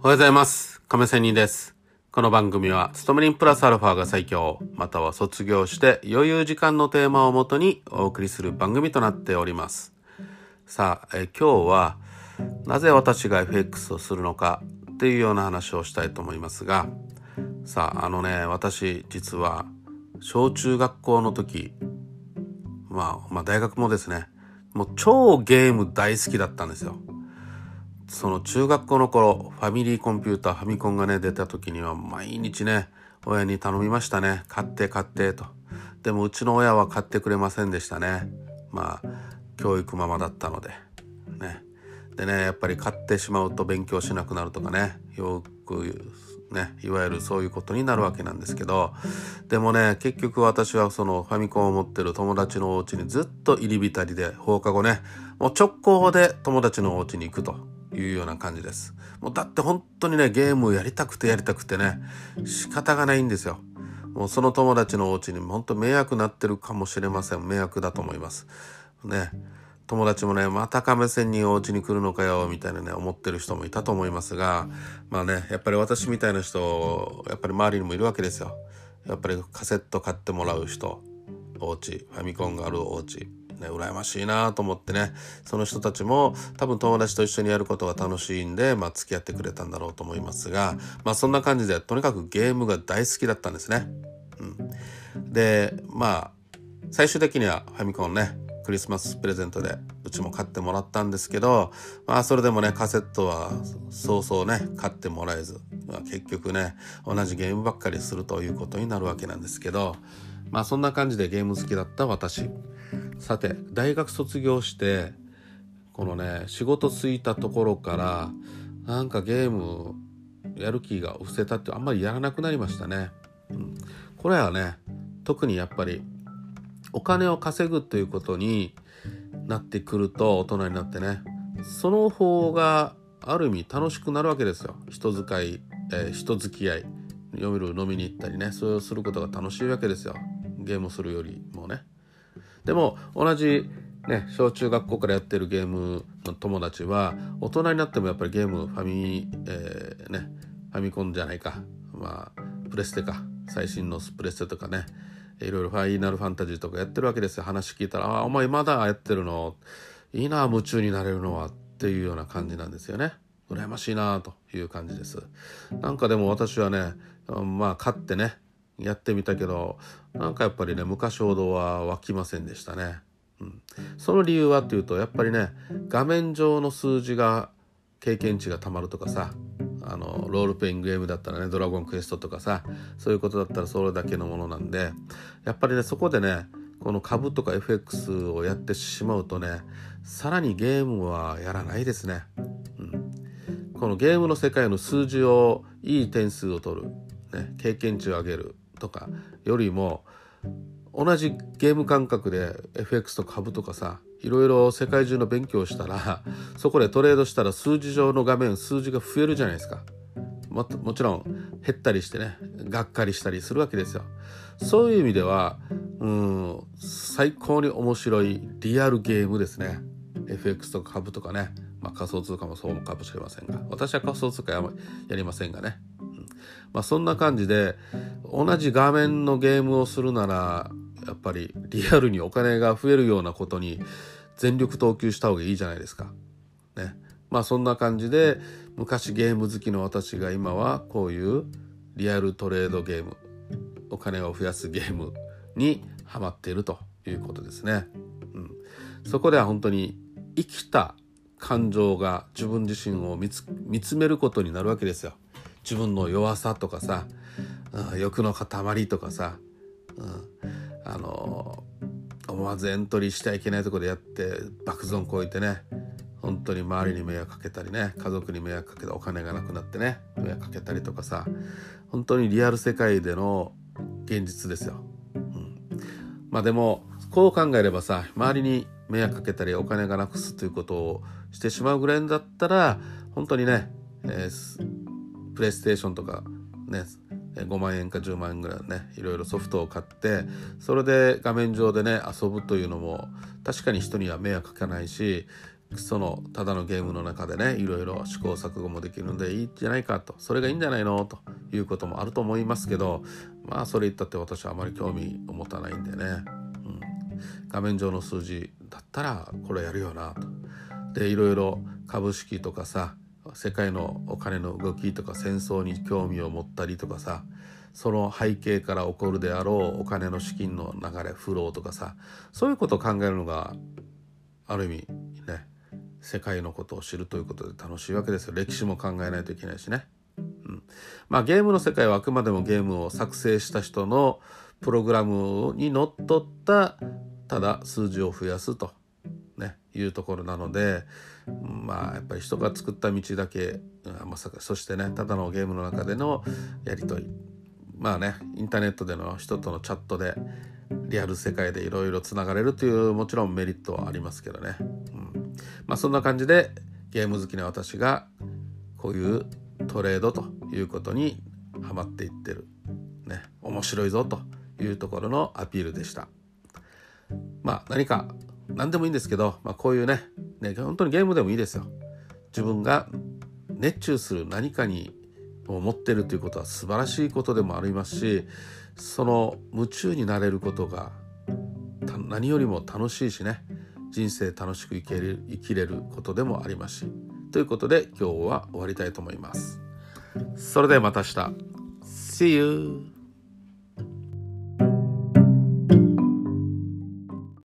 おはようございます。亀仙人です。この番組は、勤め人プラスアルファが最強、または卒業して余裕時間のテーマをもとにお送りする番組となっております。さあ、え今日は、なぜ私が FX をするのかっていうような話をしたいと思いますが、さあ、あのね、私、実は、小中学校の時、まあ、まあ大学もですね、もう超ゲーム大好きだったんですよ。その中学校の頃、ファミリーコンピューター、ファミコンがね、出た時には毎日ね、親に頼みましたね。買って買ってと。でもうちの親は買ってくれませんでしたね。まあ、教育ママだったので。ね。でね、やっぱり買ってしまうと勉強しなくなるとかね、よくね、いわゆるそういうことになるわけなんですけど、でもね、結局私はそのファミコンを持ってる友達のお家にずっと入り浸りで、放課後ね、もう直行で友達のお家に行くと。いうような感じです。もうだって本当にね、ゲームをやりたくてやりたくてね、仕方がないんですよ。もうその友達のお家に本当迷惑なってるかもしれません。迷惑だと思います。ね。友達もね、また亀仙人お家に来るのかよ、みたいなね、思ってる人もいたと思いますが、まあね、やっぱり私みたいな人、やっぱり周りにもいるわけですよ。やっぱりカセット買ってもらう人、お家、ファミコンがあるお家。ね、羨ましいなと思ってね、その人たちも多分友達と一緒にやることが楽しいんで、まあ付き合ってくれたんだろうと思いますが、まあそんな感じで、とにかくゲームが大好きだったんですね。うん。で、まあ、最終的にはファミコンね、クリスマスプレゼントでうちも買ってもらったんですけど、まあそれでもね、カセットはそうそうね、買ってもらえず、まあ、結局ね、同じゲームばっかりするということになるわけなんですけど、まあそんな感じでゲーム好きだった私。さて大学卒業してこのね仕事ついたところからなんかゲームやる気が失せたってあんまりやらなくなりましたね、うん、これはね特にやっぱりお金を稼ぐということになってくると大人になってねその方がある意味楽しくなるわけですよ。人使い、えー、人付き合い夜飲みに行ったりねそれをすることが楽しいわけですよ。ゲームするよりもね。でも同じね小中学校からやってるゲームの友達は大人になってもやっぱりゲームファミ、えー、ねファミコンじゃないか。まあプレステか。最新のプレステとかね。いろいろファイナルファンタジーとかやってるわけですよ。話聞いたら「あお前まだやってるの？いいな夢中になれるのは」っていうような感じなんですよね。羨ましいなという感じです。なんかでも私はねまあ勝ってねやってみたけどなんかやっぱりね昔ほどは湧きませんでしたね、うん、その理由はっていうとやっぱりね画面上の数字が経験値がたまるとかさあのロールプレイングゲームだったらね「ドラゴンクエスト」とかさそういうことだったらそれだけのものなんでやっぱりねそこでねこの株とか FX をやってしまうとねさらにゲームはやらないですね、うん、このゲームの世界の数字をいい点数を取る、ね、経験値を上げるとかよりも同じゲーム感覚で FX と株とかさいろいろ世界中の勉強をしたらそこでトレードしたら数字上の画面数字が増えるじゃないですか。ももちろん減ったりしてねがっかりしたりするわけですよ。そういう意味ではうん最高に面白いリアルゲームですね。FX とか株とかね、まあ、仮想通貨もそうかもしれませんが私は仮想通貨ややりませんがねうんまあ、そんな感じで同じ画面のゲームをするならやっぱりリアルにお金が増えるようなことに全力投球した方がいいじゃないですか。ね。まあそんな感じで昔ゲーム好きの私が今はこういうリアルトレードゲームお金を増やすゲームにハマっているということですね。うん、そこでは本当に生きた感情が自分自身を見つめることになるわけですよ。自分の弱さとかさ、うん、欲の塊とかさ、うん、あの思わずエントリーしちゃいけないとこでやって爆損こいてね本当に周りに迷惑かけたりね家族に迷惑かけてお金がなくなってね迷惑かけたりとかさ本当にリアル世界での現実ですよ。うん、まあでもこう考えればさ周りに迷惑かけたりお金がなくすということをしてしまうぐらいだったら本当にね、えープレイステーションとかね5万円か10万円ぐらいねいろいろソフトを買ってそれで画面上でね遊ぶというのも確かに人には迷惑かけないしそのただのゲームの中でねいろいろ試行錯誤もできるんでいいんじゃないかと。それがいいんじゃないのということもあると思いますけどまあそれ言ったって私はあまり興味を持たないんでね、画面上の数字だったらこれやるよなと。でいろいろ株式とかさ世界のお金の動きとか戦争に興味を持ったりとかさその背景から起こるであろうお金の資金の流れフローとかさそういうことを考えるのがある意味ね世界のことを知るということで楽しいわけですよ歴史も考えないといけないしね。うん、まあゲームの世界はあくまでもゲームを作成した人のプログラムにのっとったただ数字を増やすと、ね、いうところなのでまあやっぱり人が作った道だけまさかそしてねただのゲームの中でのやり取り。まあねインターネットでの人とのチャットでリアル世界でいろいろつながれるというもちろんメリットはありますけどね、うん、まあそんな感じでゲーム好きな私がこういうトレードということにハマっていってる。ね面白いぞというところのアピールでした。まあ何か何でもいいんですけど、まあ、こういうねね本当にゲームでもいいですよ自分が熱中する何かにを持ってるということは素晴らしいことでもありますしその夢中になれることが何よりも楽しいしね人生楽しく生きれる生きれることでもありますしということで今日は終わりたいと思います。それではまた明日 See you!